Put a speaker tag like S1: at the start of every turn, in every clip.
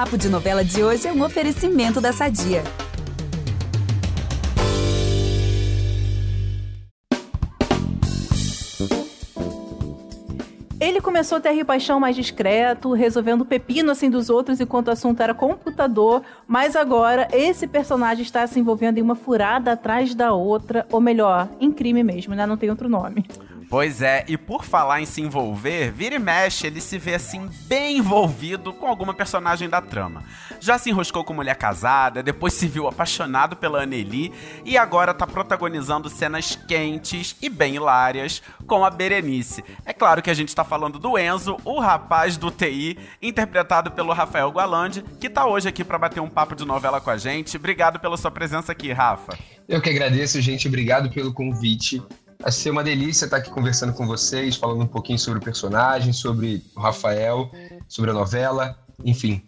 S1: Papo de Novela de hoje é um oferecimento da Sadia.
S2: Ele começou a ter a paixão mais discreto, resolvendo o pepino assim dos outros enquanto o assunto era computador, mas agora esse personagem está se envolvendo em uma furada atrás da outra, ou melhor, em crime mesmo, né? Não tem outro nome.
S3: Pois é, e por falar em se envolver, vira e mexe, ele se vê assim bem envolvido com alguma personagem da trama. Já se enroscou com mulher casada, depois se viu apaixonado pela Anneli e agora tá protagonizando cenas quentes e bem hilárias com a Berenice. É claro que a gente tá falando do Enzo, o rapaz do TI, interpretado pelo Rafael Gualandi, que tá hoje aqui para bater um papo de novela com a gente. Obrigado pela sua presença aqui, Rafa.
S4: Eu que agradeço, gente. Obrigado pelo convite. Vai ser uma delícia estar aqui conversando com vocês, falando um pouquinho sobre o personagem, sobre o Rafael, sobre a novela, enfim.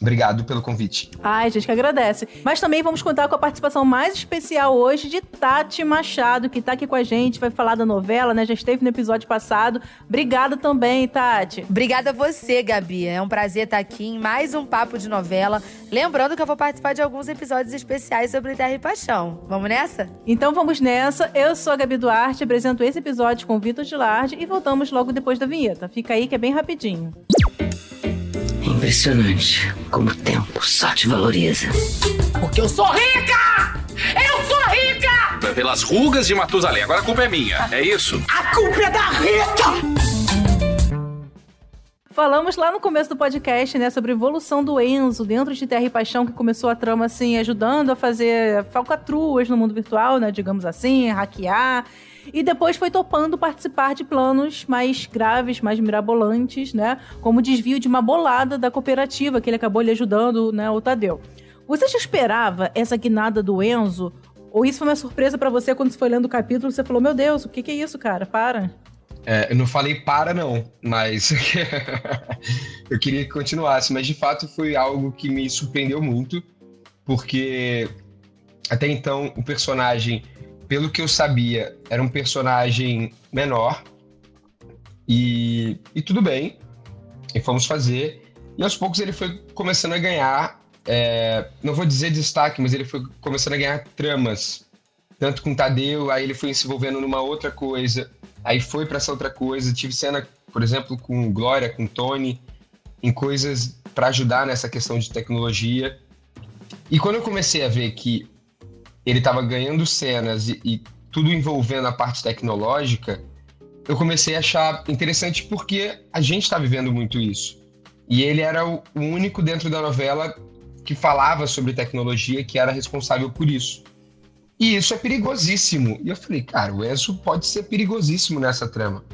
S4: Obrigado pelo convite.
S2: Ai, gente que agradece. Mas também vamos contar com a participação mais especial hoje de Tati Machado, que está aqui com a gente, vai falar da novela, né? Já esteve no episódio passado. Obrigada também, Tati.
S5: Obrigada a você, Gabi. É um prazer estar aqui em mais um Papo de Novela. Lembrando que eu vou participar de alguns episódios especiais sobre Terra e Paixão. Vamos nessa?
S2: Então vamos nessa. Eu sou a Gabi Duarte, apresento esse episódio com Vitor Gilardi e voltamos logo depois da vinheta. Fica aí que é bem rapidinho.
S6: Impressionante como o tempo só te valoriza.
S7: Porque eu sou rica! Eu sou rica!
S8: Pelas rugas de Matusalém. Agora a culpa é minha, é isso?
S7: A culpa é da Rita!
S2: Falamos lá no começo do podcast, né, sobre a evolução do Enzo dentro de Terra e Paixão, que começou a trama, assim, ajudando a fazer falcatruas no mundo virtual, né, digamos assim, hackear. E depois foi topando participar de planos mais graves, mais mirabolantes, né, como o desvio de uma bolada da cooperativa, que ele acabou lhe ajudando, né, o Tadeu. Você já esperava essa guinada do Enzo? Ou isso foi uma surpresa para você quando você foi lendo o capítulo? Você falou, meu Deus, o que, que é isso, cara? Para.
S4: É, eu não falei para, não, mas eu queria que continuasse. Mas de fato foi algo que me surpreendeu muito, porque até então o personagem, pelo que eu sabia, era um personagem menor. E, e tudo bem, e fomos fazer. E aos poucos ele foi começando a ganhar, é, não vou dizer destaque, mas ele foi começando a ganhar tramas. Tanto com Tadeu, aí ele foi se envolvendo numa outra coisa aí foi para essa outra coisa. Tive cena, por exemplo, com Glória, com Tony, em coisas para ajudar nessa questão de tecnologia. E quando eu comecei a ver que ele estava ganhando cenas e, e, tudo envolvendo a parte tecnológica, eu comecei a achar interessante porque a gente está vivendo muito isso. E ele era o único dentro da novela que falava sobre tecnologia, que era responsável por isso. E isso é perigosíssimo. E eu falei, cara, o Enzo pode ser perigosíssimo nessa trama.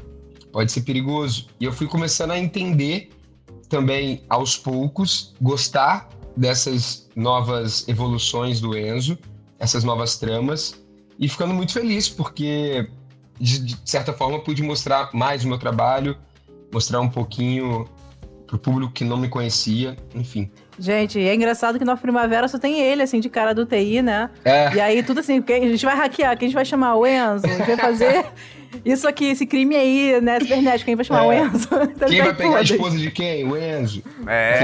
S4: Pode ser perigoso. E eu fui começando a entender também aos poucos, gostar dessas novas evoluções do Enzo, essas novas tramas, e ficando muito feliz, porque de, de certa forma pude mostrar mais o meu trabalho, mostrar um pouquinho pro público que não me conhecia, enfim.
S2: Gente, é engraçado que na Primavera só tem ele, assim, de cara do TI, né? É. E aí tudo assim, a gente vai hackear, quem a gente vai chamar o Enzo, a gente vai fazer isso aqui, esse crime aí, né, cibernético, quem vai chamar é. o Enzo?
S4: Então quem vai pegar a esposa de quem? O Enzo.
S3: É.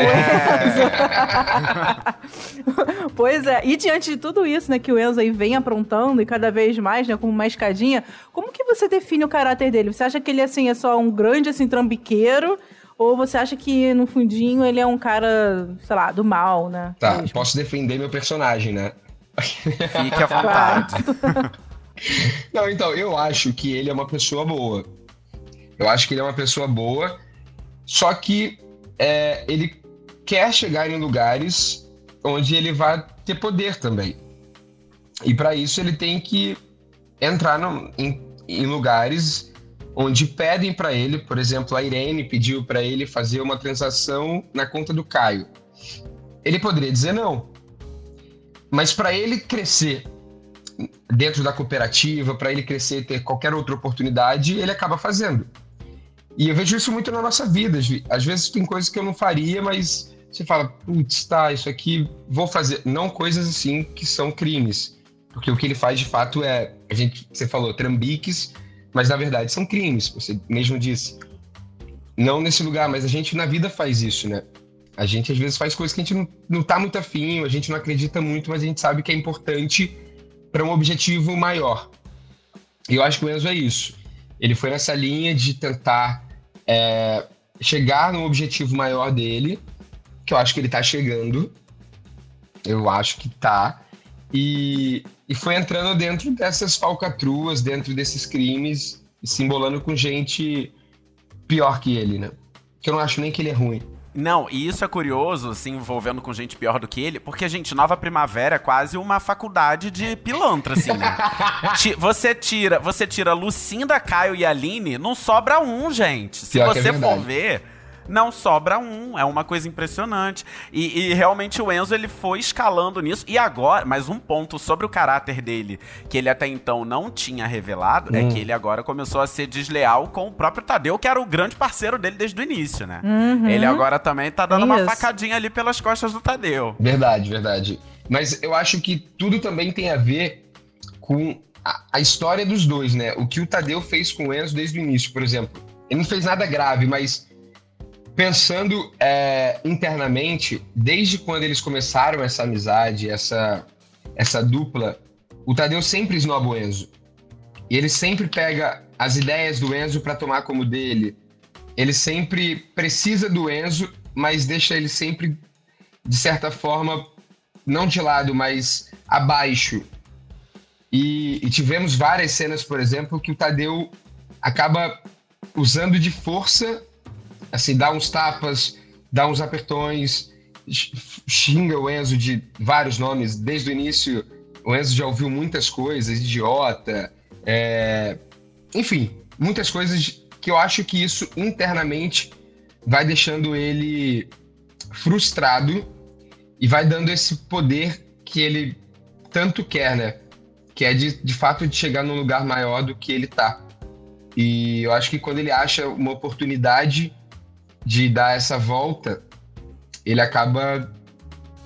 S2: O Enzo. pois é, e diante de tudo isso, né, que o Enzo aí vem aprontando e cada vez mais, né, como uma escadinha, como que você define o caráter dele? Você acha que ele, assim, é só um grande, assim, trambiqueiro ou você acha que no fundinho ele é um cara, sei lá, do mal, né?
S4: Tá, mesmo? posso defender meu personagem, né?
S3: Fique à vontade.
S4: Não, então, eu acho que ele é uma pessoa boa. Eu acho que ele é uma pessoa boa, só que é, ele quer chegar em lugares onde ele vai ter poder também. E para isso ele tem que entrar no, em, em lugares onde pedem para ele, por exemplo, a Irene pediu para ele fazer uma transação na conta do Caio. Ele poderia dizer não. Mas para ele crescer dentro da cooperativa, para ele crescer e ter qualquer outra oportunidade, ele acaba fazendo. E eu vejo isso muito na nossa vida. Às vezes tem coisas que eu não faria, mas você fala, putz, tá, isso aqui vou fazer. Não coisas assim que são crimes. Porque o que ele faz de fato é, a gente, você falou, trambiques mas na verdade são crimes, você mesmo disse. Não nesse lugar, mas a gente na vida faz isso, né? A gente às vezes faz coisas que a gente não, não tá muito afim, a gente não acredita muito, mas a gente sabe que é importante para um objetivo maior. E eu acho que o Enzo é isso. Ele foi nessa linha de tentar é, chegar no objetivo maior dele, que eu acho que ele tá chegando. Eu acho que tá. E, e foi entrando dentro dessas falcatruas, dentro desses crimes, se embolando com gente pior que ele, né? Que eu não acho nem que ele é ruim.
S3: Não, e isso é curioso, se envolvendo com gente pior do que ele, porque, gente, Nova Primavera é quase uma faculdade de pilantra, assim, né? Você tira, você tira Lucinda, Caio e Aline, não sobra um, gente. Se
S4: Pior é
S3: você for
S4: verdade.
S3: ver, não sobra um. É uma coisa impressionante. E, e realmente o Enzo, ele foi escalando nisso. E agora, mas um ponto sobre o caráter dele, que ele até então não tinha revelado, é
S4: Hum.
S3: que ele agora começou a ser desleal com o próprio Tadeu, que era o grande parceiro dele desde o início, né?
S2: Uhum.
S3: Ele agora também tá dando uma
S2: Isso.
S3: facadinha ali pelas costas do Tadeu.
S4: Verdade, verdade. Mas eu acho que tudo também tem a ver com a, a história dos dois, né? O que o Tadeu fez com o Enzo desde o início, por exemplo. Ele não fez nada grave, mas pensando é, internamente, desde quando eles começaram essa amizade, essa, essa dupla, o Tadeu sempre esnoba o Enzo. E ele sempre pega as ideias do Enzo para tomar como dele. Ele sempre precisa do Enzo, mas deixa ele sempre, de certa forma, não de lado, mas abaixo. E, e tivemos várias cenas, por exemplo, que o Tadeu acaba usando de força, assim, dá uns tapas, dá uns apertões, xinga o Enzo de vários nomes. Desde o início, o Enzo já ouviu muitas coisas, idiota, é, enfim, muitas coisas que eu acho que isso internamente vai deixando ele frustrado e vai dando esse poder que ele tanto quer, né? Que é de, de fato de chegar num lugar maior do que ele tá. E eu acho que quando ele acha uma oportunidade de dar essa volta, ele acaba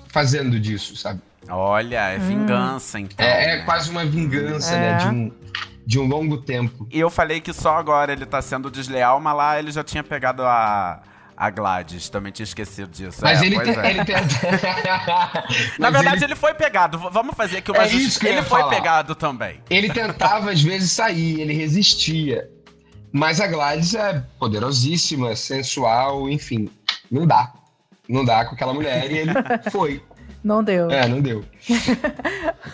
S4: fazendo disso, sabe?
S3: Olha, é vingança, então.
S4: É, é
S3: né?
S4: quase uma vingança,
S2: É.
S4: né? De um, de um longo tempo.
S3: E eu falei que só agora ele tá sendo desleal, mas lá ele já tinha pegado a, a Gladys. Também tinha esquecido disso.
S4: Mas
S3: É,
S4: ele,
S3: pois
S4: tem,
S3: é.
S4: ele tem.
S3: Na
S4: Mas
S3: verdade,
S4: ele-
S3: ele... foi pegado. Vamos fazer aqui uma
S4: É
S3: justiça.
S4: isso que eu
S3: Ele foi
S4: falar.
S3: pegado também.
S4: Ele tentava, às vezes, sair, ele resistia. Mas a Gladys é poderosíssima, sensual, enfim. Não dá. Não dá com aquela mulher e ele foi.
S2: Não deu.
S4: É, não deu.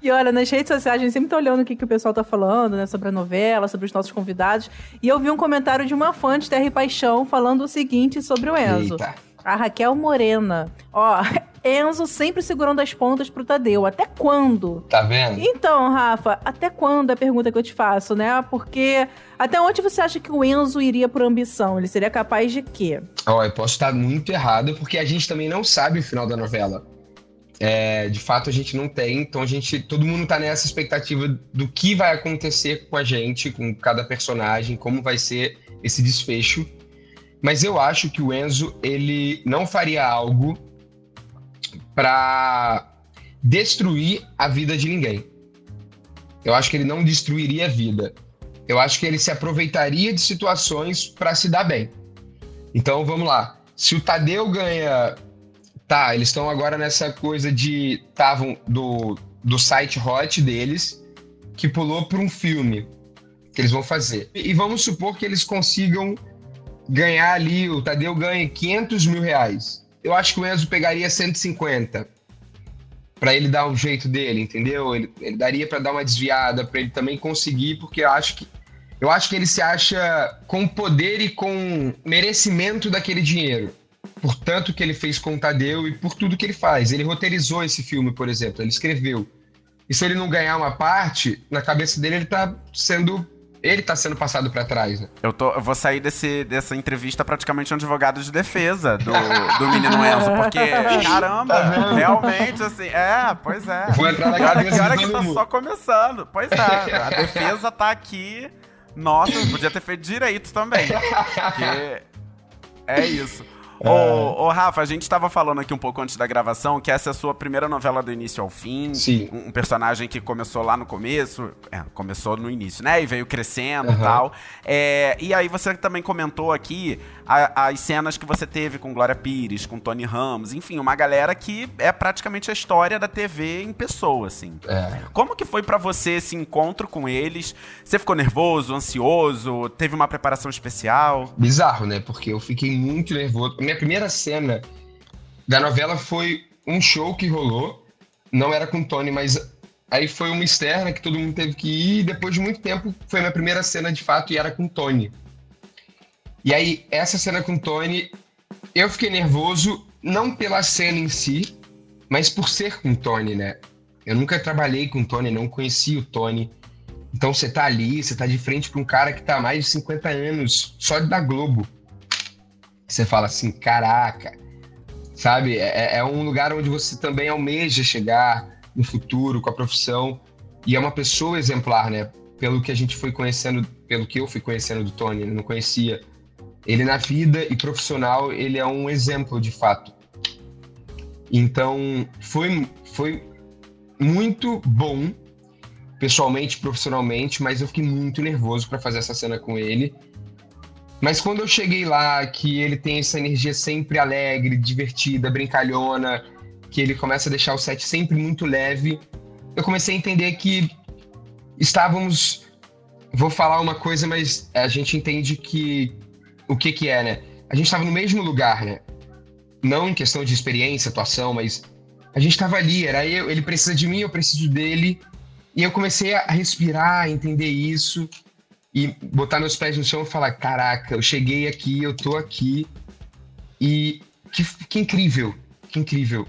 S2: E olha, nas redes sociais, a gente sempre tá olhando o que, que o pessoal tá falando, né? Sobre a novela, sobre os nossos convidados. E eu vi um comentário de uma fã de Terra e Paixão falando o seguinte sobre o Enzo.
S4: Eita.
S2: A Raquel Morena. Ó, Enzo sempre segurando as pontas pro Tadeu. Até quando?
S4: Tá vendo?
S2: Então, Rafa, até quando é a pergunta que eu te faço, né? Porque até onde você acha que o Enzo iria por ambição? Ele seria capaz de quê?
S4: Ó, eu posso estar muito errado, porque a gente também não sabe o final da novela. É, de fato, a gente não tem, então a gente. Todo mundo tá nessa expectativa do que vai acontecer com a gente, com cada personagem, como vai ser esse desfecho. Mas eu acho que o Enzo, ele não faria algo pra destruir a vida de ninguém. Eu acho que ele não destruiria a vida. Eu acho que ele se aproveitaria de situações pra se dar bem. Então vamos lá. Se o Tadeu ganha. Tá, eles estão agora nessa coisa de. Estavam do, do site hot deles, que pulou para um filme que eles vão fazer. E, e vamos supor que eles consigam ganhar ali. O Tadeu ganha 500 mil reais. Eu acho que o Enzo pegaria 150 para ele dar o jeito dele, entendeu? Ele, ele daria para dar uma desviada, para ele também conseguir, porque eu acho que eu acho que ele se acha com poder e com merecimento daquele dinheiro. Por tanto que ele fez com o Tadeu e por tudo que ele faz. Ele roteirizou esse filme, por exemplo, ele escreveu. E se ele não ganhar uma parte, na cabeça dele ele tá sendo. Ele tá sendo passado para trás, né?
S3: Eu, tô, eu vou sair desse, dessa entrevista praticamente um advogado de defesa do, do menino Enzo, porque, caramba,
S4: Tá
S3: realmente, assim, é, pois é.
S4: Vou entrar na cabeça de
S3: que tá só começando. Pois é, a defesa tá aqui. Nossa, podia ter feito direito também. Porque é isso. Ô, ô, Rafa, a gente estava falando aqui um pouco antes da gravação que essa é a sua primeira novela do início ao fim.
S4: Sim.
S3: Um, personagem que começou lá no começo, é, começou no início, né? E veio crescendo e tal. É, e aí você também comentou aqui a- as cenas que você teve com Glória Pires, com Tony Ramos, enfim, uma galera que é praticamente a história da TV em pessoa, assim.
S4: É.
S3: Como que foi pra você esse encontro com eles? Você ficou nervoso, ansioso? Teve uma preparação especial?
S4: Bizarro, né? Porque eu fiquei muito nervoso. Minha primeira cena da novela foi um show que rolou. Não era com o Tony, mas aí foi uma externa que todo mundo teve que ir. E depois de muito tempo foi minha primeira cena de fato e era com o Tony. E aí, essa cena com o Tony, eu fiquei nervoso, não pela cena em si, mas por ser com o Tony, né? Eu nunca trabalhei com o Tony, não conhecia o Tony. Então você tá ali, você tá de frente pra um cara que tá há mais de 50 anos, só da Globo. Você fala assim, caraca, sabe? É, é um lugar onde você também almeja chegar no futuro com a profissão. E é uma pessoa exemplar, né? Pelo que a gente foi conhecendo, pelo que eu fui conhecendo do Tony, ele não conhecia. Ele na vida e profissional, ele é um exemplo de fato. Então, foi, foi muito bom pessoalmente, profissionalmente, mas eu fiquei muito nervoso para fazer essa cena com ele. Mas quando eu cheguei lá, que ele tem essa energia sempre alegre, divertida, brincalhona, que ele começa a deixar o set sempre muito leve, eu comecei a entender que estávamos. Vou falar uma coisa, mas a gente entende que. O que que é, né? A gente estava no mesmo lugar, né? Não em questão de experiência, atuação, mas a gente estava ali, era eu, ele precisa de mim, eu preciso dele. E eu comecei a respirar, a entender isso e botar meus pés no chão e falar: caraca, eu cheguei aqui, eu tô aqui. E que, que incrível, que incrível.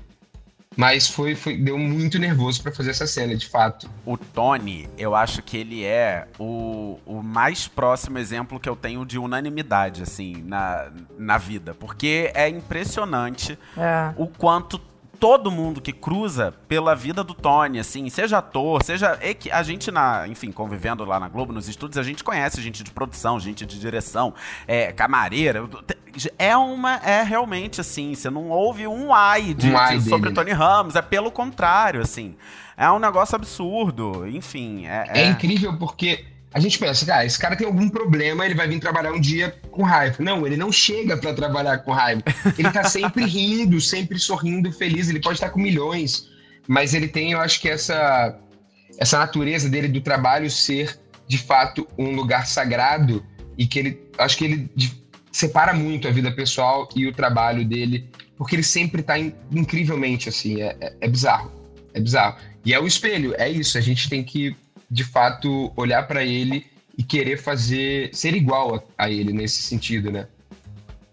S4: Mas foi, foi deu muito nervoso para fazer essa cena, de fato.
S3: O Tony, eu acho que ele é o, o mais próximo exemplo que eu tenho de unanimidade, assim, na, na vida. Porque é impressionante
S2: É.
S3: o quanto todo mundo que cruza pela vida do Tony, assim, seja ator, seja. é que A gente, na, enfim, convivendo lá na Globo, nos estúdios, a gente conhece gente de produção, gente de direção, é, camareira. É uma. É realmente assim, você não ouve um ai, de,
S4: Um ai
S3: de- sobre Tony Ramos, é pelo contrário, assim. É um negócio absurdo, enfim. É,
S4: É, incrível porque a gente pensa, cara, esse cara tem algum problema, ele vai vir trabalhar um dia com raiva. Não, ele não chega pra trabalhar com raiva. Ele tá sempre rindo, sempre sorrindo, feliz. Ele pode estar com milhões, mas ele tem, eu acho que essa essa natureza dele do trabalho ser de fato um lugar sagrado e que ele acho que ele separa muito a vida pessoal e o trabalho dele, porque ele sempre tá in- incrivelmente assim, é, é- é bizarro. É bizarro. E é o espelho, é isso, a gente tem que de fato olhar pra ele e querer fazer ser igual a, a ele nesse sentido, né?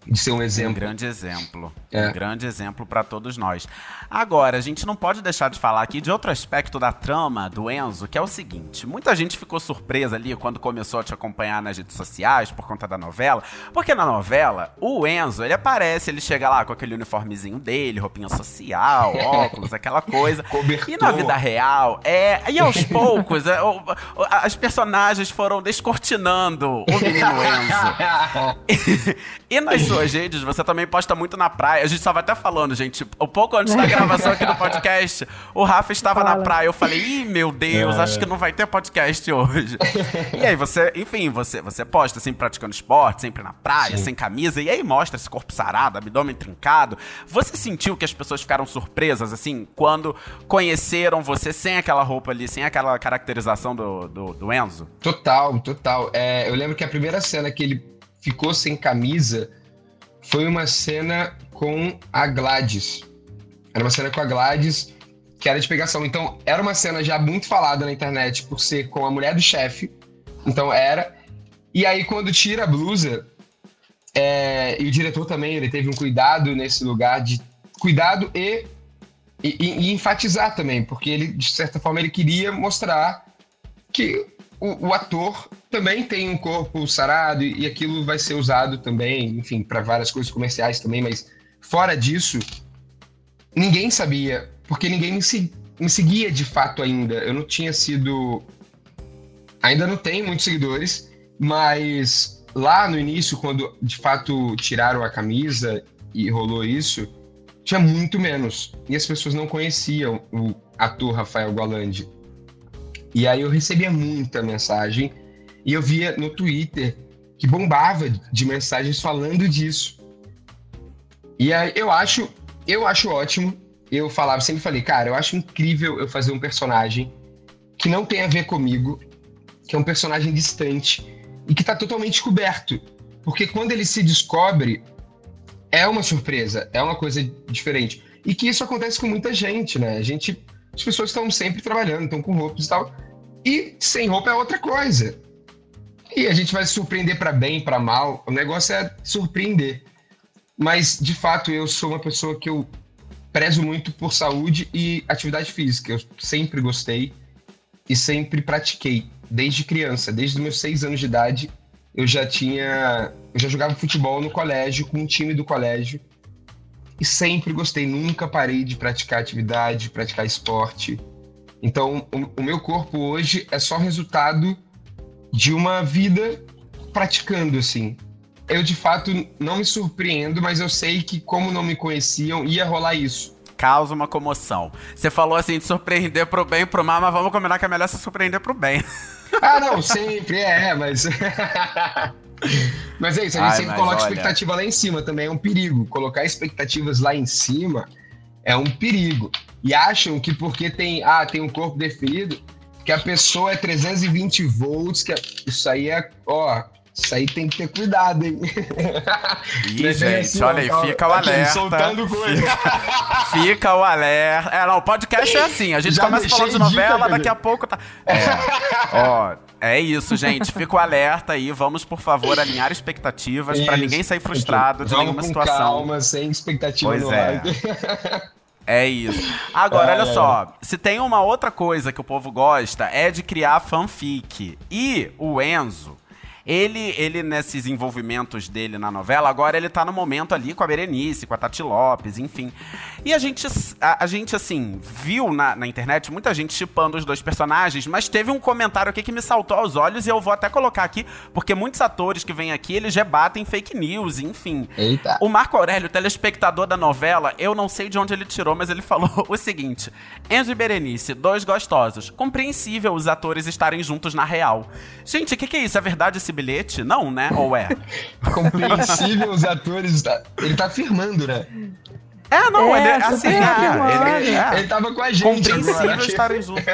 S4: De ser um
S3: Um
S4: exemplo.
S3: grande exemplo.
S4: É.
S3: Um grande exemplo pra todos nós. Agora, a gente não pode deixar de falar aqui de outro aspecto da trama do Enzo, que é o seguinte: muita gente ficou surpresa ali quando começou a te acompanhar nas redes sociais por conta da novela, porque na novela, o Enzo, ele aparece, ele chega lá com aquele uniformezinho dele, roupinha social, óculos, aquela coisa.
S4: Cobertor.
S3: E na vida real, é. E aos poucos, é, o- as personagens foram descortinando o menino Enzo. e nas suas redes, você também posta muito na praia. A gente estava até falando, gente, um pouco antes da gravação aqui do podcast, o Rafa estava na
S2: Fala.
S3: praia. Eu falei, ih, meu Deus, acho que não vai ter podcast hoje. e aí você, enfim, você, você posta assim, praticando esporte, sempre na praia, sem camisa, e aí mostra esse corpo sarado, abdômen trincado. Você sentiu que as pessoas ficaram surpresas, assim, quando conheceram você sem aquela roupa ali, sem aquela caracterização do, do, do Enzo?
S4: Total, total. É, eu lembro que a primeira cena que ele ficou sem camisa foi uma cena com a Gladys. Era uma cena com a Gladys que era de pegação. Então, era uma cena já muito falada na internet por ser com a mulher do chefe. Então, era. E aí, quando tira a blusa, é, e o diretor também, ele teve um cuidado nesse lugar de cuidado e, e, e enfatizar também, porque ele, de certa forma, ele queria mostrar que o, o ator também tem um corpo sarado e, e aquilo vai ser usado também, enfim, para várias coisas comerciais também, mas fora disso, ninguém sabia, porque ninguém me, me seguia de fato ainda. Eu não tinha sido. Ainda não tenho muitos seguidores, mas lá no início, quando de fato tiraram a camisa e rolou isso, tinha muito menos. E as pessoas não conheciam o ator Rafael Gualandi. E aí eu recebia muita mensagem e eu via no Twitter que bombava de mensagens falando disso. E aí eu acho, eu acho ótimo. Eu falava, sempre falei, cara, eu acho incrível eu fazer um personagem que não tem a ver comigo, que é um personagem distante e que tá totalmente coberto. Porque quando ele se descobre, é uma surpresa, é uma coisa diferente. E que isso acontece com muita gente, né? A gente, as pessoas estão sempre trabalhando, estão com roupas e tal. E sem roupa é outra coisa. E a gente vai se surpreender para bem, para mal. O negócio é surpreender. Mas, de fato, eu sou uma pessoa que eu prezo muito por saúde e atividade física. Eu sempre gostei e sempre pratiquei, desde criança. Desde os meus seis anos de idade, eu já tinha. Eu já jogava futebol no colégio, com um time do colégio. E sempre gostei, nunca parei de praticar atividade, de praticar esporte. Então, o, o meu corpo hoje é só resultado de uma vida praticando, assim. Eu, de fato, não me surpreendo, mas eu sei que, como não me conheciam, ia rolar isso.
S3: Causa uma comoção. Você falou assim de surpreender pro bem e pro mal, mas vamos combinar que é melhor se surpreender pro bem.
S4: Ah, não, sempre é, mas. mas é isso, a gente
S3: Ai,
S4: sempre coloca
S3: olha-
S4: expectativa lá em cima também, é um perigo. Colocar expectativas lá em cima é um perigo. E acham que porque tem, ah, tem um corpo definido, que a pessoa é 320 volts, que é- isso aí é, ó, isso aí tem que ter cuidado, hein?
S3: Ih,
S4: é
S3: gente,
S4: assim,
S3: olha aí,
S4: tá-
S3: fica o
S4: aqui,
S3: alerta.
S4: soltando coisa.
S3: Fica o alerta. É, não, o podcast é assim. A gente
S4: Já
S3: começa falando de
S4: dica,
S3: novela,
S4: Pedro.
S3: daqui a pouco tá. É. Ó, é isso, gente. Fica o alerta aí. Vamos, por favor, alinhar expectativas pra
S4: Isso.
S3: ninguém sair frustrado de
S4: Vamos
S3: nenhuma
S4: com
S3: situação.
S4: calma, sem expectativa
S3: Pois
S4: no
S3: é.
S4: ar.
S3: É isso. Agora, olha
S4: É.
S3: só. Se tem uma outra coisa que o povo gosta, é de criar fanfic. E o Enzo. Ele, ele, nesses envolvimentos dele na novela, agora ele tá no momento ali com a Berenice, com a Tati Lopes, enfim. E a gente, a, a gente assim, viu na, na internet muita gente chipando os dois personagens, mas teve um comentário aqui que me saltou aos olhos e eu vou até colocar aqui, porque muitos atores que vêm aqui, eles rebatem fake news, enfim.
S4: Eita.
S3: O Marco Aurélio, telespectador da novela, eu não sei de onde ele tirou, mas ele falou o seguinte: Enzo e Berenice, dois gostosos. Compreensível os atores estarem juntos na real. Gente, o que, que é isso? É verdade esse bilhete? Não, né? Ou é?
S4: Compreensível os atores. tá- Ele tá afirmando, né?
S3: É, não,
S2: É,
S3: ele é assim, é, ele é.
S4: Ele tava com a gente agora.
S3: Compreensível estarem juntos.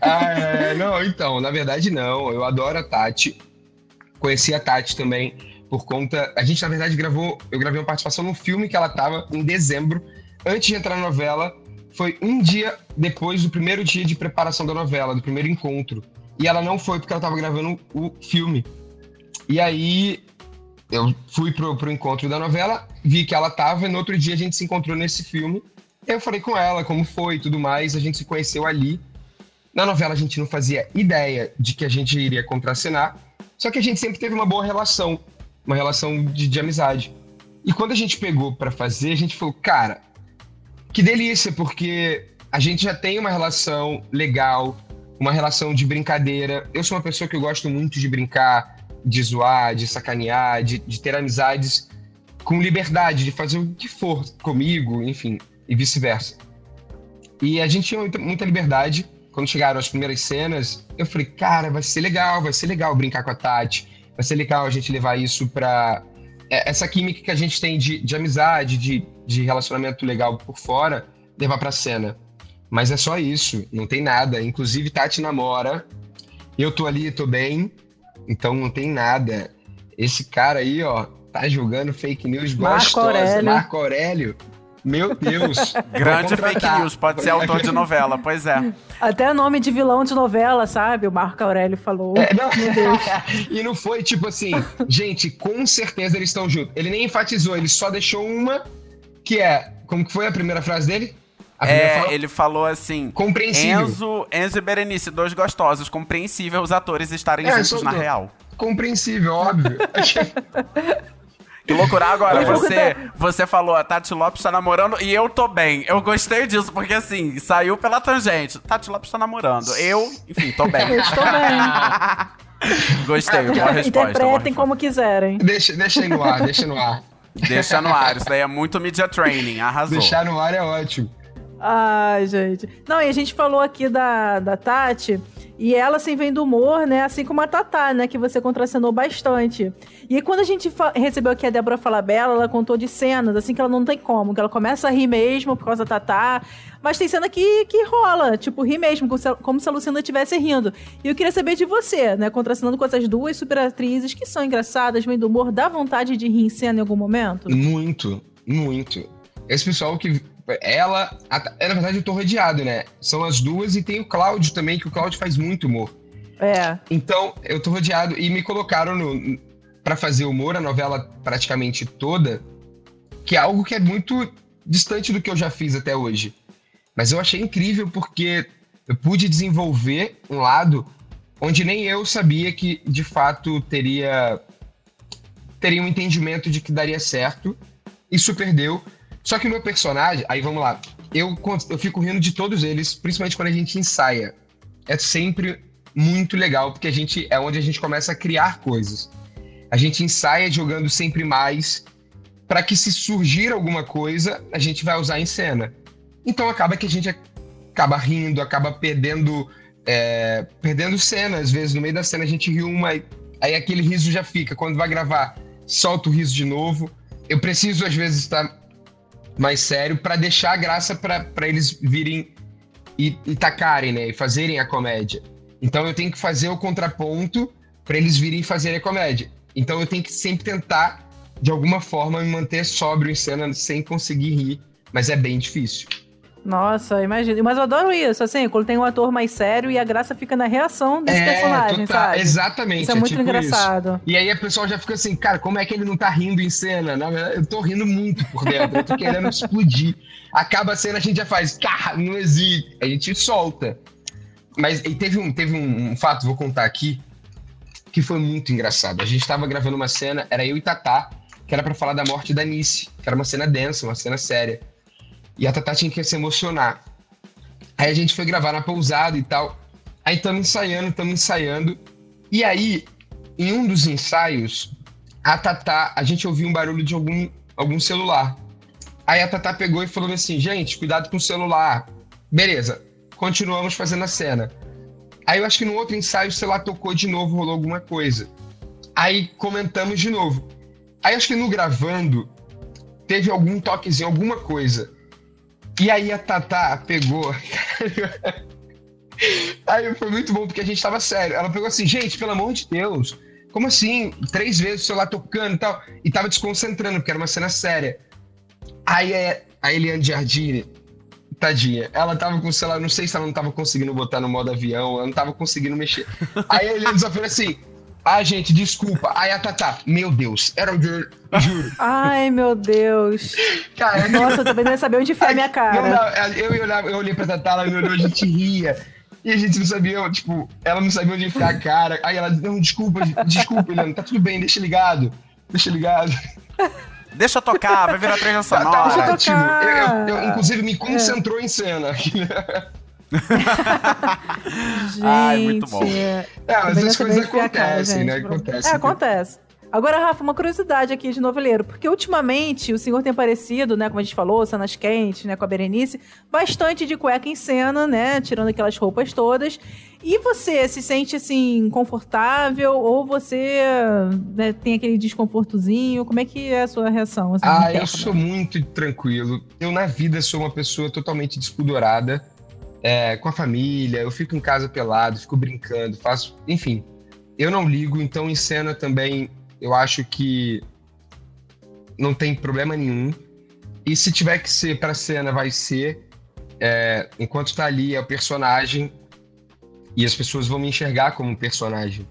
S4: Ah, é, não, então, na verdade não. Eu adoro a Tati. Conheci a Tati também por conta. A gente, na verdade, gravou. Eu gravei uma participação num filme que ela tava em dezembro, antes de entrar na novela. Foi um dia depois do primeiro dia de preparação da novela, do primeiro encontro. E ela não foi porque ela tava gravando o filme. E aí eu fui pro, pro encontro da novela, vi que ela tava, e no outro dia a gente se encontrou nesse filme. Eu falei com ela como foi e tudo mais, a gente se conheceu ali. Na novela a gente não fazia ideia de que a gente iria contracenar, só que a gente sempre teve uma boa relação, uma relação de, de amizade. E quando a gente pegou pra fazer, a gente falou, cara, que delícia, porque a gente já tem uma relação legal, uma relação de brincadeira. Eu sou uma pessoa que eu gosto muito de brincar, de zoar, de sacanear, de, de ter amizades com liberdade, de fazer o que for comigo, enfim, e vice-versa. E a gente tinha muita, liberdade. Quando chegaram as primeiras cenas, eu falei, cara, vai ser legal, vai ser legal brincar com a Tati, vai ser legal a gente levar isso pra. é, Essa química que a gente tem de, de amizade, de, de relacionamento legal por fora, levar pra cena. Mas é só isso, não tem nada. Inclusive, Tati namora, eu tô ali, tô bem, então não tem nada. Esse cara aí, ó, tá jogando fake news
S2: Marco
S4: gostosa.
S2: Aurélio.
S4: Marco Aurélio. Meu Deus.
S3: Grande fake news, pode ser autor de novela, pois é.
S2: Até nome de vilão de novela, sabe? O Marco Aurélio falou.
S4: É, não.
S2: Meu Deus.
S4: e não foi tipo assim, gente, com certeza eles estão juntos. Ele nem enfatizou, ele só deixou uma que é. Como que foi a primeira frase dele?
S3: É,
S4: fala-
S3: ele falou assim:
S4: Compreensível.
S3: Enzo, Enzo e Berenice, dois gostosos. Compreensível os atores estarem
S4: É,
S3: juntos na real.
S4: Compreensível, óbvio.
S3: Que loucura. Agora,
S2: Eu vou
S3: você, você falou, a Tati Lopes tá namorando e eu tô bem. Eu gostei disso, porque assim, saiu pela tangente. Tati Lopes tá namorando. Eu, enfim, tô bem.
S2: Eu estou bem.
S3: Gostei, boa resposta. boa
S2: Interpretem
S3: resposta.
S2: como quiserem.
S4: Deixa, deixa aí no ar, deixa no ar.
S3: Deixa no ar, isso daí é muito media training, arrasou.
S4: Deixar no ar é ótimo.
S2: Ai, gente. Não, e a gente falou aqui da, da Tati, e ela, assim, vem do humor, né? Assim como a Tatá, né? Que você contracenou bastante. E quando a gente recebeu aqui a Débora Falabella, ela contou de cenas, assim, que ela não tem como. Que ela começa a rir mesmo por causa da Tatá. Mas tem cena que, que rola, tipo, rir mesmo, como se, como se a Lucinda estivesse rindo. E eu queria saber de você, né? Contracenando com essas duas super atrizes que são engraçadas, vêm do humor, dá vontade de rir em cena em algum momento?
S4: Muito, muito. Esse pessoal que. Ela. é, na verdade, eu tô rodeado, né? São as duas e tem o Cláudio também, que o Cláudio faz muito humor.
S2: É.
S4: Então, eu tô rodeado e me colocaram no, para fazer humor, a novela praticamente toda, que é algo que é muito distante do que eu já fiz até hoje. Mas eu achei incrível porque eu pude desenvolver um lado onde nem eu sabia que de fato teria teria um entendimento de que daria certo. Isso perdeu. Só que o meu personagem, aí vamos lá, eu, eu fico rindo de todos eles, principalmente quando a gente ensaia. É sempre muito legal, porque a gente é onde a gente começa a criar coisas. A gente ensaia jogando sempre mais, para que se surgir alguma coisa, a gente vai usar em cena. Então acaba que a gente acaba rindo, acaba perdendo é, perdendo cena. Às vezes, no meio da cena, a gente riu uma, aí aquele riso já fica. Quando vai gravar, solta o riso de novo. Eu preciso, às vezes, estar mais sério para deixar a graça para eles virem e, e tacarem, né? E fazerem a comédia. Então eu tenho que fazer o contraponto para eles virem fazerem a comédia. Então eu tenho que sempre tentar, de alguma forma, me manter sóbrio em cena sem conseguir rir, mas é bem difícil.
S2: Nossa, imagina. Mas eu adoro isso, assim, quando tem um ator mais sério e a graça fica na reação desse personagem,
S4: total,
S2: sabe?
S4: Exatamente.
S2: Isso é muito
S4: tipo
S2: engraçado.
S4: isso. E aí a pessoa já fica assim, cara, como é que ele não tá rindo em cena? Na verdade, eu tô rindo muito por dentro, eu tô querendo explodir. Acaba a cena, a gente já faz, cara, não existe. A gente solta. Mas e teve, um, teve um, um fato, vou contar aqui, que foi muito engraçado. A gente tava gravando uma cena, era eu e Tatá, que era para falar da morte da Nice, que era uma cena densa, uma cena séria. E a Tatá tinha que se emocionar. Aí a gente foi gravar na pousada e tal. Aí estamos ensaiando, estamos ensaiando. E aí, em um dos ensaios, a Tatá, a gente ouviu um barulho de algum, algum celular. Aí a Tatá pegou e falou assim: gente, cuidado com o celular. Beleza, continuamos fazendo a cena. Aí eu acho que no outro ensaio o celular tocou de novo, rolou alguma coisa. Aí comentamos de novo. Aí acho que no gravando teve algum toquezinho, alguma coisa. E aí a Tatá pegou. aí foi muito bom porque a gente tava sério. Ela pegou assim, gente, pelo amor de Deus, como assim? Três vezes o celular tocando e tal. E tava desconcentrando, porque era uma cena séria. Aí é, a Eliane Giardini, tadinha, ela tava com o celular, não sei se ela não tava conseguindo botar no modo avião, ela não tava conseguindo mexer. Aí a Eliane só assim. Ah, gente, desculpa. Aí a Tatá, meu Deus, era o juro. juro.
S2: Ai, meu Deus.
S4: Cara,
S2: Nossa, eu também não ia saber onde foi a minha cara.
S4: Não, não, eu, eu, olhava- eu olhei pra Tatá, ela me olhou, a gente ria. E a gente não sabia, tipo, ela não sabia onde enfiar a cara. Aí ela, não, desculpa, desculpa, Eliane, tá tudo bem, deixa ligado. Deixa ligado.
S3: Deixa eu tocar, vai virar trilha
S4: Tá, tá
S3: sonora.
S4: ótimo.
S2: tocar.
S4: Eu, eu- eu, inclusive, me concentrou em cena.
S2: Gente.
S3: Ai, muito bom.
S4: É, essas
S2: não sabia
S4: coisas acontecem, né?
S2: gente.
S4: Acontecem.
S2: É, acontece. Agora, Rafa, uma curiosidade aqui de noveleiro, porque ultimamente o senhor tem aparecido, né, como a gente falou, cenas quentes, né, com a Berenice, bastante de cueca em cena, né, tirando aquelas roupas todas. E você se sente, assim, confortável ou você né, tem aquele desconfortozinho? Como é que é a sua reação? Assim,
S4: Ah,
S2: interna?
S4: eu sou muito tranquilo. Eu, na vida, sou uma pessoa totalmente despudorada. É, com a família, eu fico em casa pelado, fico brincando, faço. Enfim, eu não ligo, então em cena também eu acho que não tem problema nenhum. E se tiver que ser pra cena, vai ser. É, enquanto tá ali, é o personagem. E as pessoas vão me enxergar como um personagem.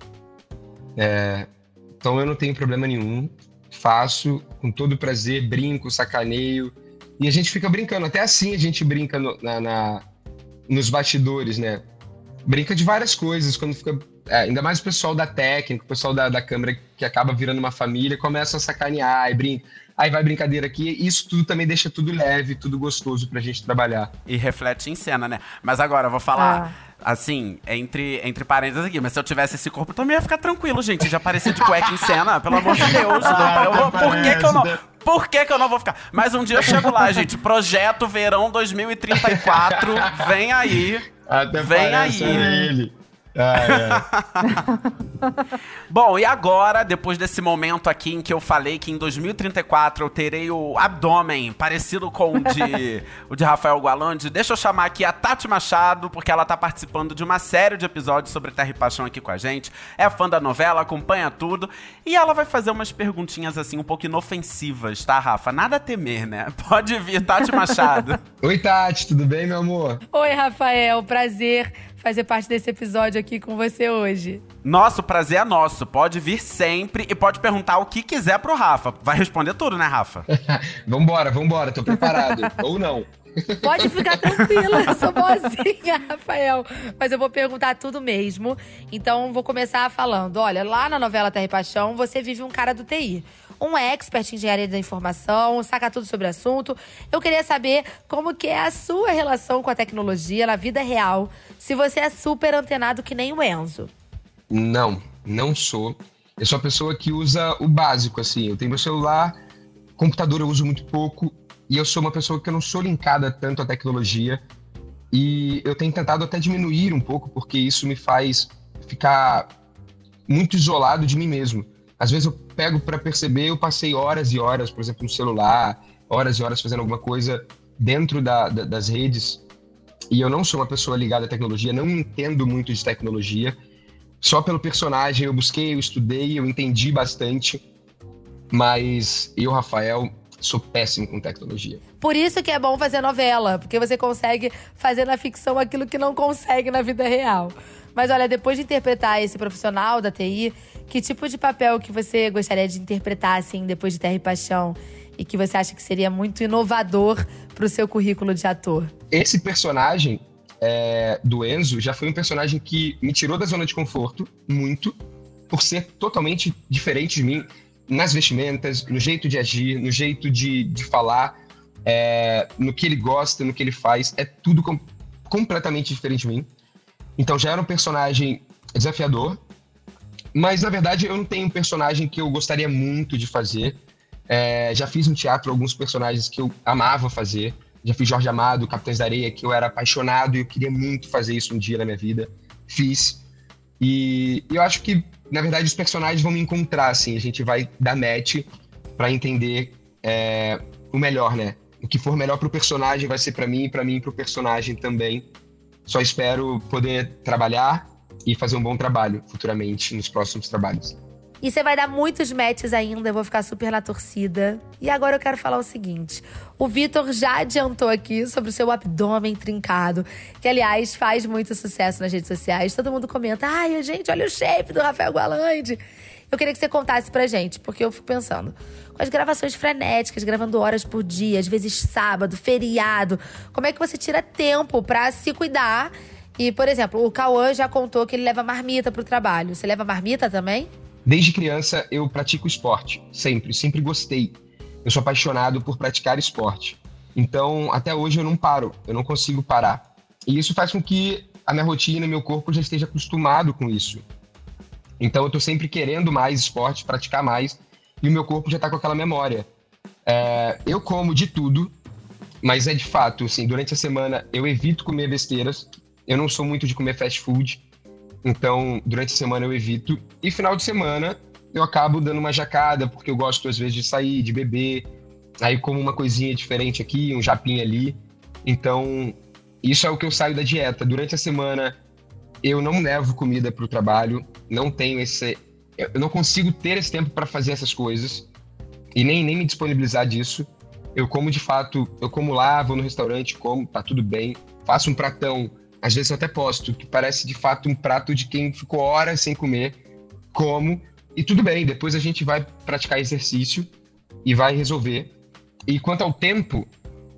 S4: É, então eu não tenho problema nenhum faço com todo prazer, brinco, sacaneio. E a gente fica brincando. Até assim a gente brinca no- na, na- nos bastidores, né? Brinca de várias coisas. Quando fica. é, ainda mais o pessoal da técnica, o pessoal da, da câmera que acaba virando uma família, começa a sacanear e brinca. Aí vai brincadeira aqui. Isso tudo também deixa tudo leve, tudo gostoso pra gente trabalhar.
S3: E reflete em cena, né? Mas agora, eu vou falar. Assim, entre, entre parênteses aqui, mas se eu tivesse esse corpo, eu também ia ficar tranquilo, gente, de aparecer de cueca em cena, pelo amor de Deus.
S4: Ah,
S3: eu vou- por que que eu não...
S4: né?
S3: Por que, que eu não vou ficar? Mas um dia eu chego lá, gente. Projeto Verão 2034. Vem aí.
S4: Até
S3: Vem aí.
S4: ele.
S3: Bom, e agora, depois desse momento aqui em que eu falei que em 2034 eu terei o abdômen parecido com o de, o de Rafael Gualandi, deixa eu chamar aqui a Tati Machado, porque ela tá participando de uma série de episódios sobre Terra e Paixão aqui com a gente. É fã da novela, acompanha tudo. E ela vai fazer umas perguntinhas assim, um pouco inofensivas, tá, Rafa? Nada a temer, né? Pode vir, Tati Machado.
S4: Oi, Tati, tudo bem, meu amor?
S5: Oi, Rafael. Prazer fazer parte desse episódio aqui com você hoje.
S3: Nosso prazer é nosso. Pode vir sempre e pode perguntar o que quiser pro Rafa. Vai responder tudo, né, Rafa?
S4: Vambora, vambora, tô preparado. Ou não.
S5: Pode ficar tranquila, eu sou boazinha, Rafael. Mas eu vou perguntar tudo mesmo. Então, vou começar falando. Olha, lá na novela Terra e Paixão, você vive um cara do TI. Um expert em engenharia da informação, saca tudo sobre o assunto. Eu queria saber como que é a sua relação com a tecnologia na vida real. Se você é super antenado que nem o Enzo.
S4: Não, não sou. Eu sou a pessoa que usa o básico, assim. Eu tenho meu celular, computador eu uso muito pouco, e eu sou uma pessoa que eu não sou linkada tanto à tecnologia. E eu tenho tentado até diminuir um pouco, porque isso me faz ficar muito isolado de mim mesmo. Às vezes eu pego para perceber, eu passei horas e horas, por exemplo, no celular, horas e horas fazendo alguma coisa dentro da- da- das redes. E eu não sou uma pessoa ligada à tecnologia, não entendo muito de tecnologia. Só pelo personagem eu busquei, eu estudei, eu entendi bastante. Mas eu, Rafael, sou péssimo com tecnologia.
S5: Por isso que é bom fazer novela, porque você consegue fazer na ficção aquilo que não consegue na vida real. Mas olha, depois de interpretar esse profissional da TI, que tipo de papel que você gostaria de interpretar, assim, depois de Terra e Paixão? E que você acha que seria muito inovador pro seu currículo de ator?
S4: Esse personagem é, do Enzo já foi um personagem que me tirou da zona de conforto, muito, por ser totalmente diferente de mim nas vestimentas, no jeito de agir, no jeito de, de falar, é, no que ele gosta, no que ele faz. É tudo com- completamente diferente de mim. Então já era um personagem desafiador, mas na verdade eu não tenho um personagem que eu gostaria muito de fazer. É, já fiz no teatro alguns personagens que eu amava fazer. Já fiz Jorge Amado, Capitães da Areia, que eu era apaixonado e eu queria muito fazer isso um dia na minha vida. Fiz. E eu acho que, na verdade, os personagens vão me encontrar, assim. A gente vai dar match pra entender é, o melhor, né? O que for melhor pro personagem vai ser pra mim e pra mim pro personagem também. Só espero poder trabalhar e fazer um bom trabalho futuramente nos próximos trabalhos.
S5: E você vai dar muitos matches ainda, eu vou ficar super na torcida. E agora eu quero falar o seguinte: o Vitor já adiantou aqui sobre o seu abdômen trincado, que aliás faz muito sucesso nas redes sociais. Todo mundo comenta: ai, gente, olha o shape do Rafael Gualandi. Eu queria que você contasse pra gente, porque eu fico pensando. Com as gravações frenéticas, gravando horas por dia, às vezes sábado, feriado, como é que você tira tempo pra se cuidar? E, por exemplo, o Cauã já contou que ele leva marmita pro trabalho. Você leva marmita também?
S4: Desde criança eu pratico esporte, sempre, sempre gostei. Eu sou apaixonado por praticar esporte. Então, até hoje eu não paro, eu não consigo parar. E isso faz com que a minha rotina, meu corpo já esteja acostumado com isso. Então, eu tô sempre querendo mais esporte, praticar mais, e o meu corpo já tá com aquela memória. É, eu como de tudo, mas é de fato, assim, durante a semana eu evito comer besteiras. Eu não sou muito de comer fast food. Então, durante a semana eu evito. E final de semana eu acabo dando uma jacada, porque eu gosto às vezes de sair, de beber. Aí como uma coisinha diferente aqui, um japinha ali. Então, isso é o que eu saio da dieta. Durante a semana eu não levo comida para o trabalho, não tenho esse eu não consigo ter esse tempo para fazer essas coisas e nem nem me disponibilizar disso. Eu como de fato, eu como lá, vou no restaurante, como, tá tudo bem. Faço um pratão às vezes eu até posto, que parece de fato um prato de quem ficou horas sem comer, como, e tudo bem, depois a gente vai praticar exercício e vai resolver. E quanto ao tempo,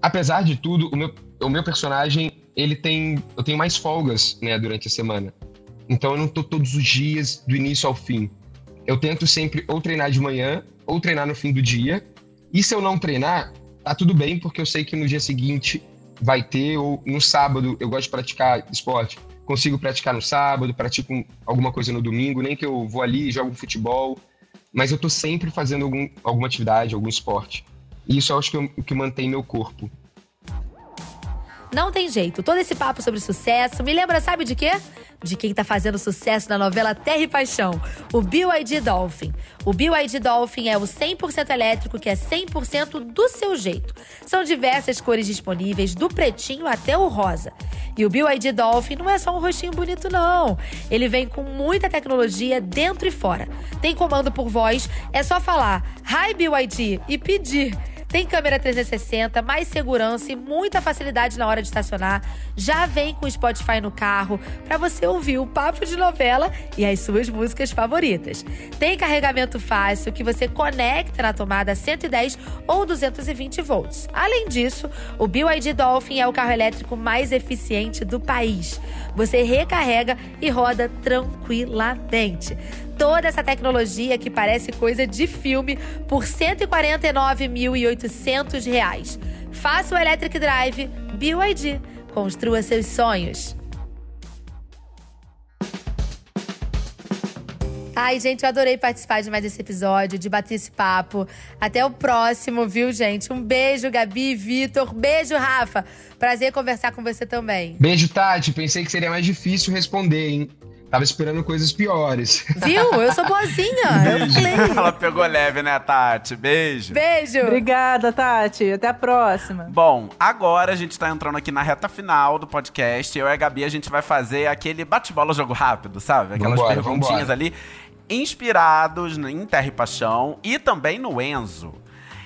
S4: apesar de tudo, o meu, o meu personagem, ele tem, eu tenho mais folgas, né, durante a semana. Então eu não tô todos os dias, do início ao fim. Eu tento sempre ou treinar de manhã, ou treinar no fim do dia. E se eu não treinar, tá tudo bem, porque eu sei que no dia seguinte vai ter, ou no sábado eu gosto de praticar esporte. consigo praticar no sábado, pratico alguma coisa no domingo, nem que eu vou ali e jogo futebol, mas eu tô sempre fazendo algum, alguma atividade, algum esporte. E isso eu acho que, o que mantém meu corpo.
S5: Não tem jeito. Todo esse papo sobre sucesso me lembra, sabe de quê? De quem tá fazendo sucesso na novela Terra e Paixão, o BYD Dolphin. O BYD Dolphin é o 100% elétrico que é 100% do seu jeito. São diversas cores disponíveis, do pretinho até o rosa. E o BYD Dolphin não é só um rostinho bonito, não. Ele vem com muita tecnologia dentro e fora. Tem comando por voz, é só falar Hi BYD e pedir. Tem câmera 360, mais segurança e muita facilidade na hora de estacionar. Já vem com Spotify no carro para você ouvir o papo de novela e as suas músicas favoritas. Tem carregamento fácil que você conecta na tomada 110 ou 220 volts. Além disso, o BYD Dolphin é o carro elétrico mais eficiente do país. Você recarrega e roda tranquilamente toda essa tecnologia que parece coisa de filme por R$ 149.800. Faça o Electric Drive BYD. Construa seus sonhos. Ai, gente, eu adorei participar de mais esse episódio, de bater esse papo. Até o próximo, viu, gente? Um beijo, Gabi, Vitor. Beijo, Rafa. Prazer conversar com você também.
S4: Beijo, Tati. Pensei que seria mais difícil responder, hein? Tava esperando coisas piores.
S5: Viu? Eu sou boazinha. Eu falei.
S3: Ela pegou leve, né, Tati? Beijo.
S5: Beijo.
S2: Obrigada, Tati. Até a próxima.
S3: Bom, agora a gente tá entrando aqui na reta final do podcast. Eu e a Gabi, a gente vai fazer aquele bate-bola jogo rápido, sabe? Aquelas
S4: Vambora,
S3: perguntinhas
S4: vambora.
S3: ali, inspirados em Terra e Paixão e também no Enzo.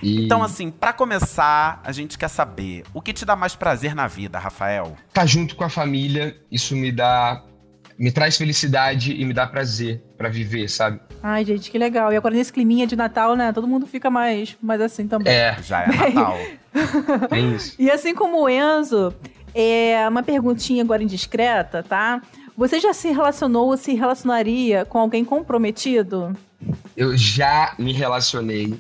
S4: E
S3: Então, assim, pra começar, a gente quer saber o que te dá mais prazer na vida, Rafael?
S4: tá junto com a família, isso me dá. Me traz felicidade e me dá prazer pra viver, sabe?
S2: Ai, gente, que legal. E agora nesse climinha de Natal, né? Todo mundo fica mais, mais assim também.
S4: É,
S3: Já é Natal.
S4: tem isso.
S2: E assim como o Enzo, é uma perguntinha agora indiscreta, tá? Você já se relacionou ou se relacionaria com alguém comprometido?
S4: Eu já me relacionei.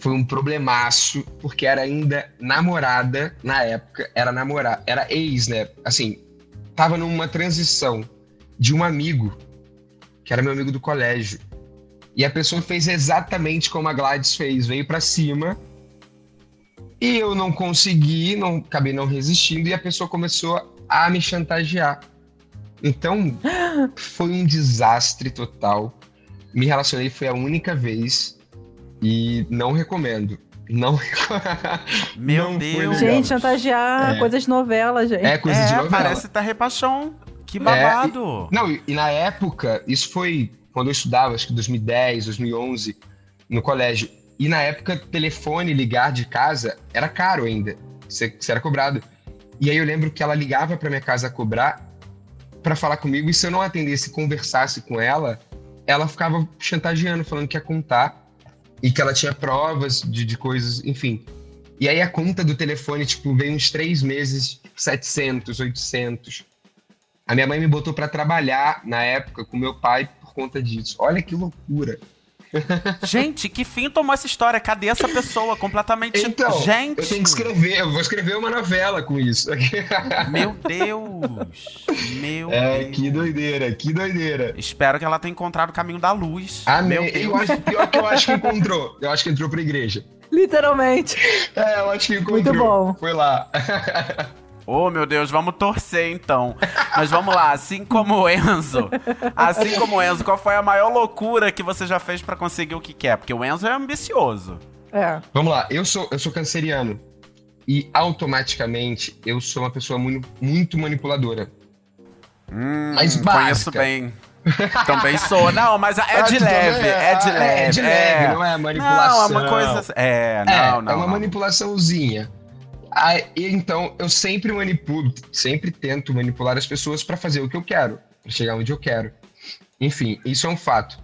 S4: Foi um problemaço, porque era ainda namorada na época. Era namorada, era ex, né? Assim, tava numa transição de um amigo, que era meu amigo do colégio. E a pessoa fez exatamente como a Gladys fez, veio pra cima. E eu não consegui, não acabei não resistindo e a pessoa começou a me chantagear. Então, foi um desastre total. Me relacionei foi a única vez e não recomendo. Não
S3: Meu
S4: não
S3: Deus.
S2: Gente, chantagear
S4: É.
S2: coisas de novela, gente.
S4: É coisa de
S3: É,
S4: novela.
S3: parece Terra e Paixão. Que babado.
S4: Não, e, e na época, isso foi quando eu estudava, acho que 2010, 2011, no colégio. E na época, telefone, ligar de casa, era caro ainda. Você, você era cobrado. E aí eu lembro que ela ligava pra minha casa cobrar pra falar comigo, e se eu não atendesse e conversasse com ela, ela ficava chantageando, falando que ia contar, e que ela tinha provas de, de coisas, enfim. E aí a conta do telefone, tipo, veio uns três meses, tipo, 700, 800. A minha mãe me botou pra trabalhar na época com meu pai por conta disso. Olha que loucura.
S3: Gente, que fim tomou essa história? Cadê essa pessoa? Completamente.
S4: Então,
S3: Gente.
S4: eu tenho que escrever, eu vou escrever uma novela com isso.
S3: Meu Deus. Meu
S4: é,
S3: Deus.
S4: que doideira, que doideira.
S3: Espero que ela tenha encontrado o caminho da luz.
S4: Amém.
S3: Meu Deus.
S4: Eu acho, pior que eu acho que encontrou. Eu acho que entrou pra igreja.
S2: Literalmente.
S4: É, eu acho que encontrou.
S2: Muito bom.
S4: Foi lá.
S3: Oh, meu Deus, vamos torcer então. Mas vamos lá, assim como o Enzo. Assim como o Enzo, qual foi a maior loucura que você já fez pra conseguir o que quer? Porque o Enzo é ambicioso.
S2: É.
S4: Vamos lá, eu sou, eu sou canceriano. E automaticamente eu sou uma pessoa muito, muito manipuladora.
S3: Hum,
S4: Mas
S3: conheço
S4: básica.
S3: bem. Também sou. Não, mas é
S4: Ah,
S3: de
S4: tu
S3: leve,
S4: também?
S3: é de
S4: Ah,
S3: leve.
S4: É de leve, não é manipulação.
S3: Não, é uma coisa. É, não,
S4: é,
S3: não.
S4: é uma
S3: não.
S4: manipulaçãozinha. Aí, então, eu sempre manipulo, sempre tento manipular as pessoas pra fazer o que eu quero, pra chegar onde eu quero. Enfim, isso é um fato.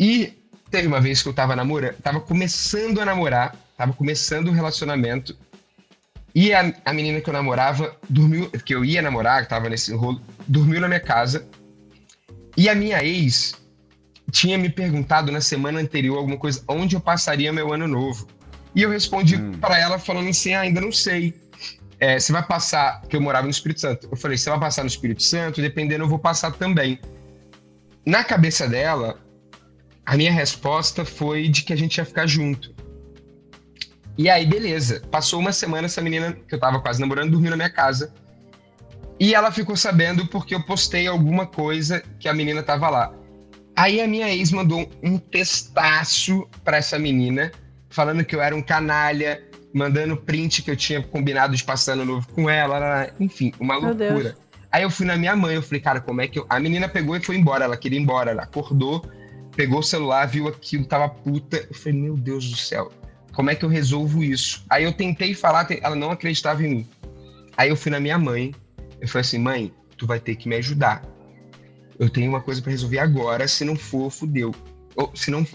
S4: E teve uma vez que eu tava namorando, tava começando a namorar, tava começando o relacionamento, e a, a menina que eu namorava dormiu, que eu ia namorar, que tava nesse rolo, dormiu na minha casa. E a minha ex tinha me perguntado na semana anterior alguma coisa, onde eu passaria meu ano novo. E eu respondi
S3: Hum.
S4: pra ela falando assim, ah, ainda não sei. é, você vai passar, que eu morava no Espírito Santo. Eu falei, você vai passar no Espírito Santo? Dependendo, eu vou passar também. Na cabeça dela, a minha resposta foi de que a gente ia ficar junto. E aí, beleza. Passou uma semana, essa menina que eu tava quase namorando dormiu na minha casa. E ela ficou sabendo porque eu postei alguma coisa que a menina tava lá. Aí a minha ex mandou um testaço pra essa menina, falando que eu era um canalha, mandando print que eu tinha combinado de passar ano novo com ela, enfim, uma
S2: Meu Deus.
S4: loucura. Aí eu fui na minha mãe, eu falei, cara, como é que eu. A menina pegou e foi embora, ela queria ir embora, ela acordou, pegou o celular, viu aquilo, tava puta. Eu falei, meu Deus do céu, como é que eu resolvo isso? Aí eu tentei falar, ela não acreditava em mim. Aí eu fui na minha mãe, eu falei assim, mãe, tu vai ter que me ajudar. Eu tenho uma coisa pra resolver agora, se não for, fudeu. Ou se não.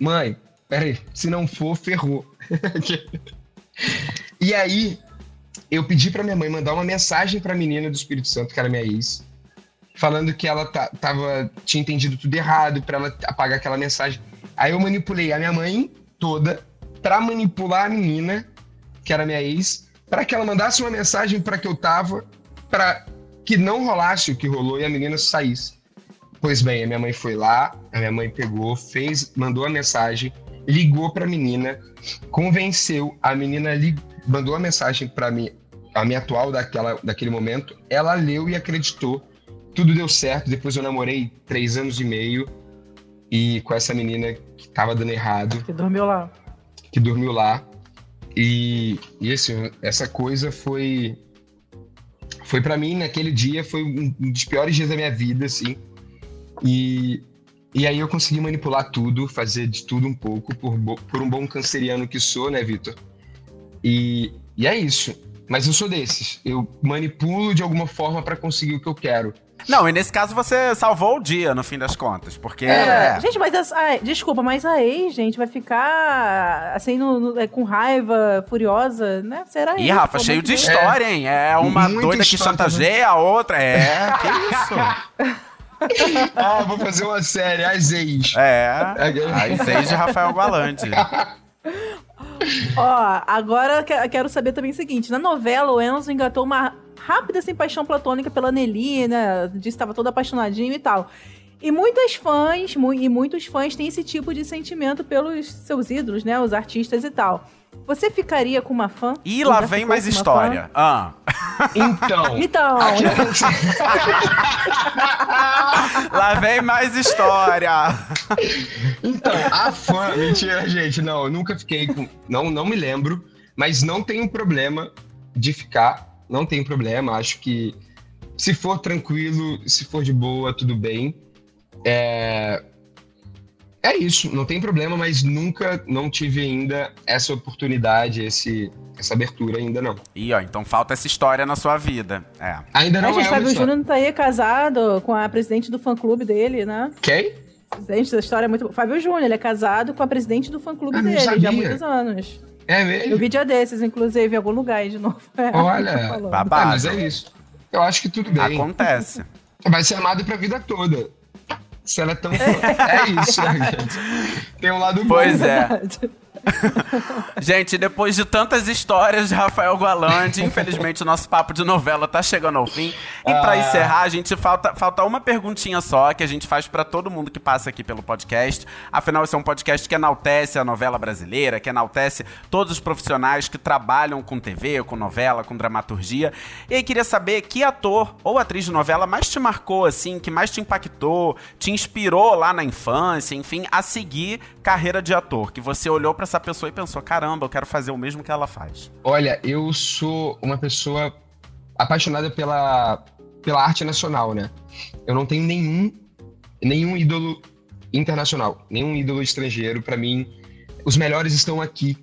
S4: Mãe, peraí, se não for, ferrou. e aí, eu pedi pra minha mãe mandar uma mensagem pra menina do Espírito Santo, que era minha ex, falando que ela ta- tava, tinha entendido tudo errado, pra ela apagar aquela mensagem. Aí eu manipulei a minha mãe toda pra manipular a menina, que era minha ex, pra que ela mandasse uma mensagem pra que eu tava, pra que não rolasse o que rolou e a menina saísse. Pois bem, a minha mãe foi lá, a minha mãe pegou, fez, mandou a mensagem, ligou pra menina, convenceu, a menina li, mandou a mensagem pra mim, a minha atual daquela, daquele momento, ela leu e acreditou. Tudo deu certo, depois eu namorei três anos e meio e com essa menina que tava dando errado,
S2: Que dormiu lá.
S4: que dormiu lá. E, e assim, essa coisa foi foi para mim naquele dia foi um um dos piores dias da minha vida, assim. E e aí eu consegui manipular tudo, fazer de tudo um pouco por, por um bom canceriano que sou, né, Vitor? E, e é isso. Mas eu sou desses. Eu manipulo de alguma forma para conseguir o que eu quero.
S3: Não, e nesse caso você salvou o dia, no fim das contas. Porque.
S2: É. Gente, mas essa, ai, desculpa, mas a ex, gente, vai ficar assim, no- no- é, com raiva, furiosa, né? Será
S3: Ih,
S2: isso?
S3: Rafa,
S2: Pô,
S3: cheio
S2: muito
S3: de
S2: bem.
S3: história, hein? É uma
S4: Muita
S3: doida que chantageia a outra. É, que isso?
S4: Ah, vou fazer uma série, as ex.
S3: É. A seis de Rafael Gualandi.
S2: Ó, agora quero saber também o seguinte: na novela, o Enzo engatou uma rápida assim, paixão platônica pela Nelly, né? Disse que estava todo apaixonadinho e tal. E muitas fãs, mu- e muitos fãs têm esse tipo de sentimento pelos seus ídolos, né? Os artistas e tal. Você ficaria com uma fã?
S3: E lá vem mais história. Ah.
S4: Então?
S2: Então,
S3: Lá vem mais história.
S4: Então, a fã. Mentira, gente. Não, eu nunca fiquei com. Não, não me lembro. Mas não tem um problema de ficar. Não tem problema. Acho que se for tranquilo, se for de boa, tudo bem. É. É isso, não tem problema, mas nunca não tive ainda essa oportunidade, esse, essa abertura ainda não.
S3: Ih, ó, então falta essa história na sua vida. É.
S4: Ainda
S2: a
S4: não
S2: gente,
S4: é
S2: Fábio Júnior não tá aí casado com a presidente do fã-clube dele, né?
S4: Quem?
S2: Gente, essa história é muito boa. Fábio Júnior, ele é casado com a presidente do fã-clube
S4: Ah, não
S2: dele já há muitos anos.
S4: É
S2: Eu
S4: mesmo?
S2: vi dia desses, inclusive, em algum lugar aí de novo. É,
S4: Olha,
S2: falando.
S3: babado.
S4: Ah, mas é isso. Eu acho que tudo bem.
S3: Acontece.
S4: Vai ser amado pra vida toda. Se ela é tão. é isso, né, gente? Tem um lado bom.
S3: Pois é. Gente, depois de tantas histórias de Rafael Gualandi, infelizmente o nosso papo de novela tá chegando ao fim. E pra
S4: Ah.
S3: encerrar, a gente falta, falta uma perguntinha só que a gente faz pra todo mundo que passa aqui pelo podcast. Afinal, esse é um podcast que enaltece a novela brasileira, que enaltece todos os profissionais que trabalham com TV, com novela, com dramaturgia. E aí queria saber que ator ou atriz de novela mais te marcou assim, que mais te impactou, te inspirou lá na infância, enfim, a seguir carreira de ator, que você olhou pra essa pessoa e pensou: "Caramba, eu quero fazer o mesmo que ela faz".
S4: Olha, eu sou uma pessoa apaixonada pela, pela arte nacional, né? Eu não tenho nenhum, nenhum ídolo internacional, nenhum ídolo estrangeiro. Pra mim, os melhores estão aqui.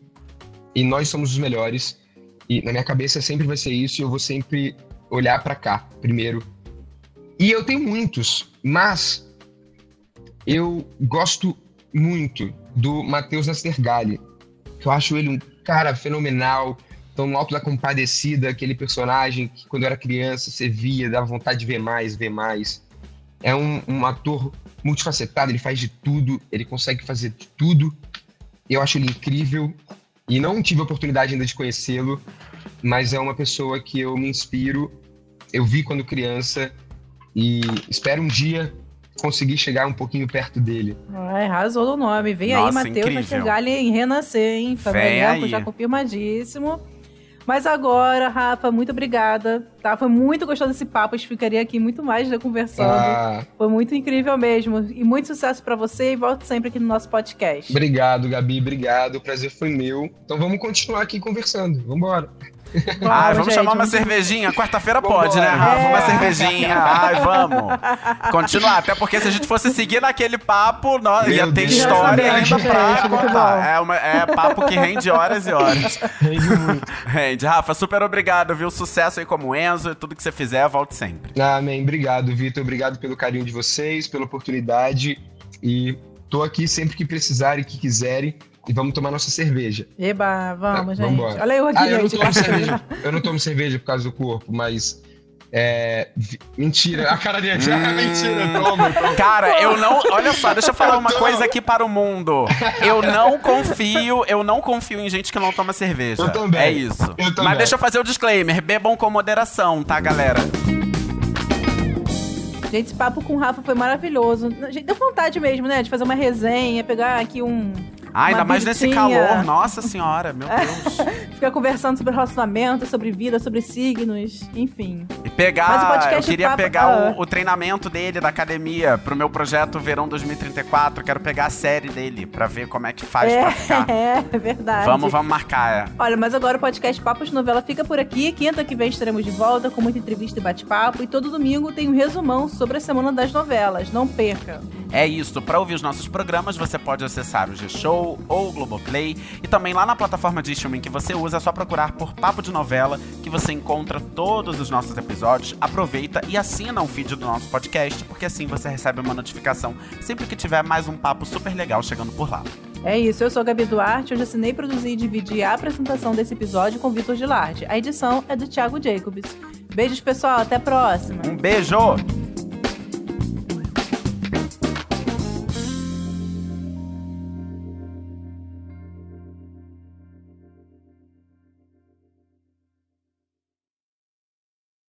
S4: E nós somos os melhores. E na minha cabeça sempre vai ser isso. E eu vou sempre olhar pra cá primeiro. E eu tenho muitos, mas eu gosto muito do Matheus Nastergalli. Que eu acho ele um cara fenomenal. Então, no Alto da Compadecida, aquele personagem que quando eu era criança você via, dava vontade de ver mais, ver mais. É um, um ator multifacetado, ele faz de tudo, ele consegue fazer de tudo. Eu acho ele incrível e não tive a oportunidade ainda de conhecê-lo. mas é uma pessoa que eu me inspiro, eu vi quando criança e espero um dia conseguir chegar um pouquinho perto dele.
S2: Ai, arrasou no nome. Vem
S3: Nossa,
S2: aí, Matheus. Nastergalli em Renascer, hein?
S3: Aí.
S2: já confirmadíssimo. Mas agora, Rafa, muito obrigada, tá? Foi muito gostoso esse papo, a gente ficaria aqui muito mais né, conversando.
S4: Ah,
S2: Foi muito incrível mesmo. E muito sucesso pra você e volte sempre aqui no nosso podcast.
S4: obrigado, Gabi, obrigado. O prazer foi meu. Então vamos continuar aqui conversando. Vambora.
S3: Ai, vamos
S2: gente,
S3: chamar uma
S2: vamos-
S3: cervejinha? Quarta-feira pode, né, Rafa? Uma
S2: É.
S3: cervejinha. Ai, vamos. Continuar. Até porque se a gente fosse seguir naquele papo, nó-
S4: Meu
S3: ia ter
S4: Deus.
S3: história ainda pra
S2: gente, muito
S3: contar. É, uma- é papo que rende horas e horas.
S4: Rende muito.
S3: Rende. Rafa, super obrigado, viu? Sucesso aí como Enzo e tudo que você fizer, volte sempre.
S4: Amém. Obrigado, Vitor. Obrigado pelo carinho de vocês, pela oportunidade. E tô aqui sempre que precisarem, que quiserem. E vamos tomar nossa cerveja.
S2: Eba, vamos,
S4: Tá,
S2: gente.
S4: vambora.
S2: Olha eu aqui,
S4: Ah, eu não tomo cerveja. Eu não tomo cerveja por causa do corpo, mas. É. Mentira. A cara dele.
S3: Hum.
S4: Ah, mentira, toma, toma.
S3: Cara, eu não. Olha só, deixa eu falar uma
S4: Eu tô-
S3: coisa aqui para o mundo. Eu não confio, eu não confio em gente que não toma cerveja.
S4: Eu também.
S3: É isso.
S4: Eu também.
S3: Mas deixa eu fazer o disclaimer: bebam com moderação, tá, galera?
S2: Gente, esse papo com o Rafa foi maravilhoso. Gente, deu vontade mesmo, né? De fazer uma resenha, pegar aqui um.
S3: Ah, ainda mais nesse calor. Nossa senhora, meu Deus.
S2: Ficar conversando sobre relacionamento, sobre vida, sobre signos, enfim.
S3: E pegar. Eu queria
S2: papo-
S3: pegar
S2: ah.
S3: o, o treinamento dele da academia pro meu projeto Verão 2034. Quero pegar a série dele pra ver como é que faz pra ficar.
S2: É, é verdade.
S3: Vamos, vamos marcar. é.
S2: Olha, mas agora o podcast Papo de Novela fica por aqui. Quinta que vem estaremos de volta com muita entrevista e bate-papo. E todo domingo tem um resumão sobre a semana das novelas. Não perca.
S3: É isso, para ouvir os nossos programas você pode acessar o G-Show ou o Globoplay e também lá na plataforma de streaming que você usa é só procurar por Papo de Novela que você encontra todos os nossos episódios. Aproveita e assina o feed do nosso podcast porque assim você recebe uma notificação sempre que tiver mais um papo super legal chegando por lá.
S2: É isso, eu sou a Gabi Duarte. Hoje assinei, produzi e dividi a apresentação desse episódio com o Vitor Gilardi. A edição é do Thiago Jacobs. Beijos, pessoal. Até a próxima.
S3: Um beijo!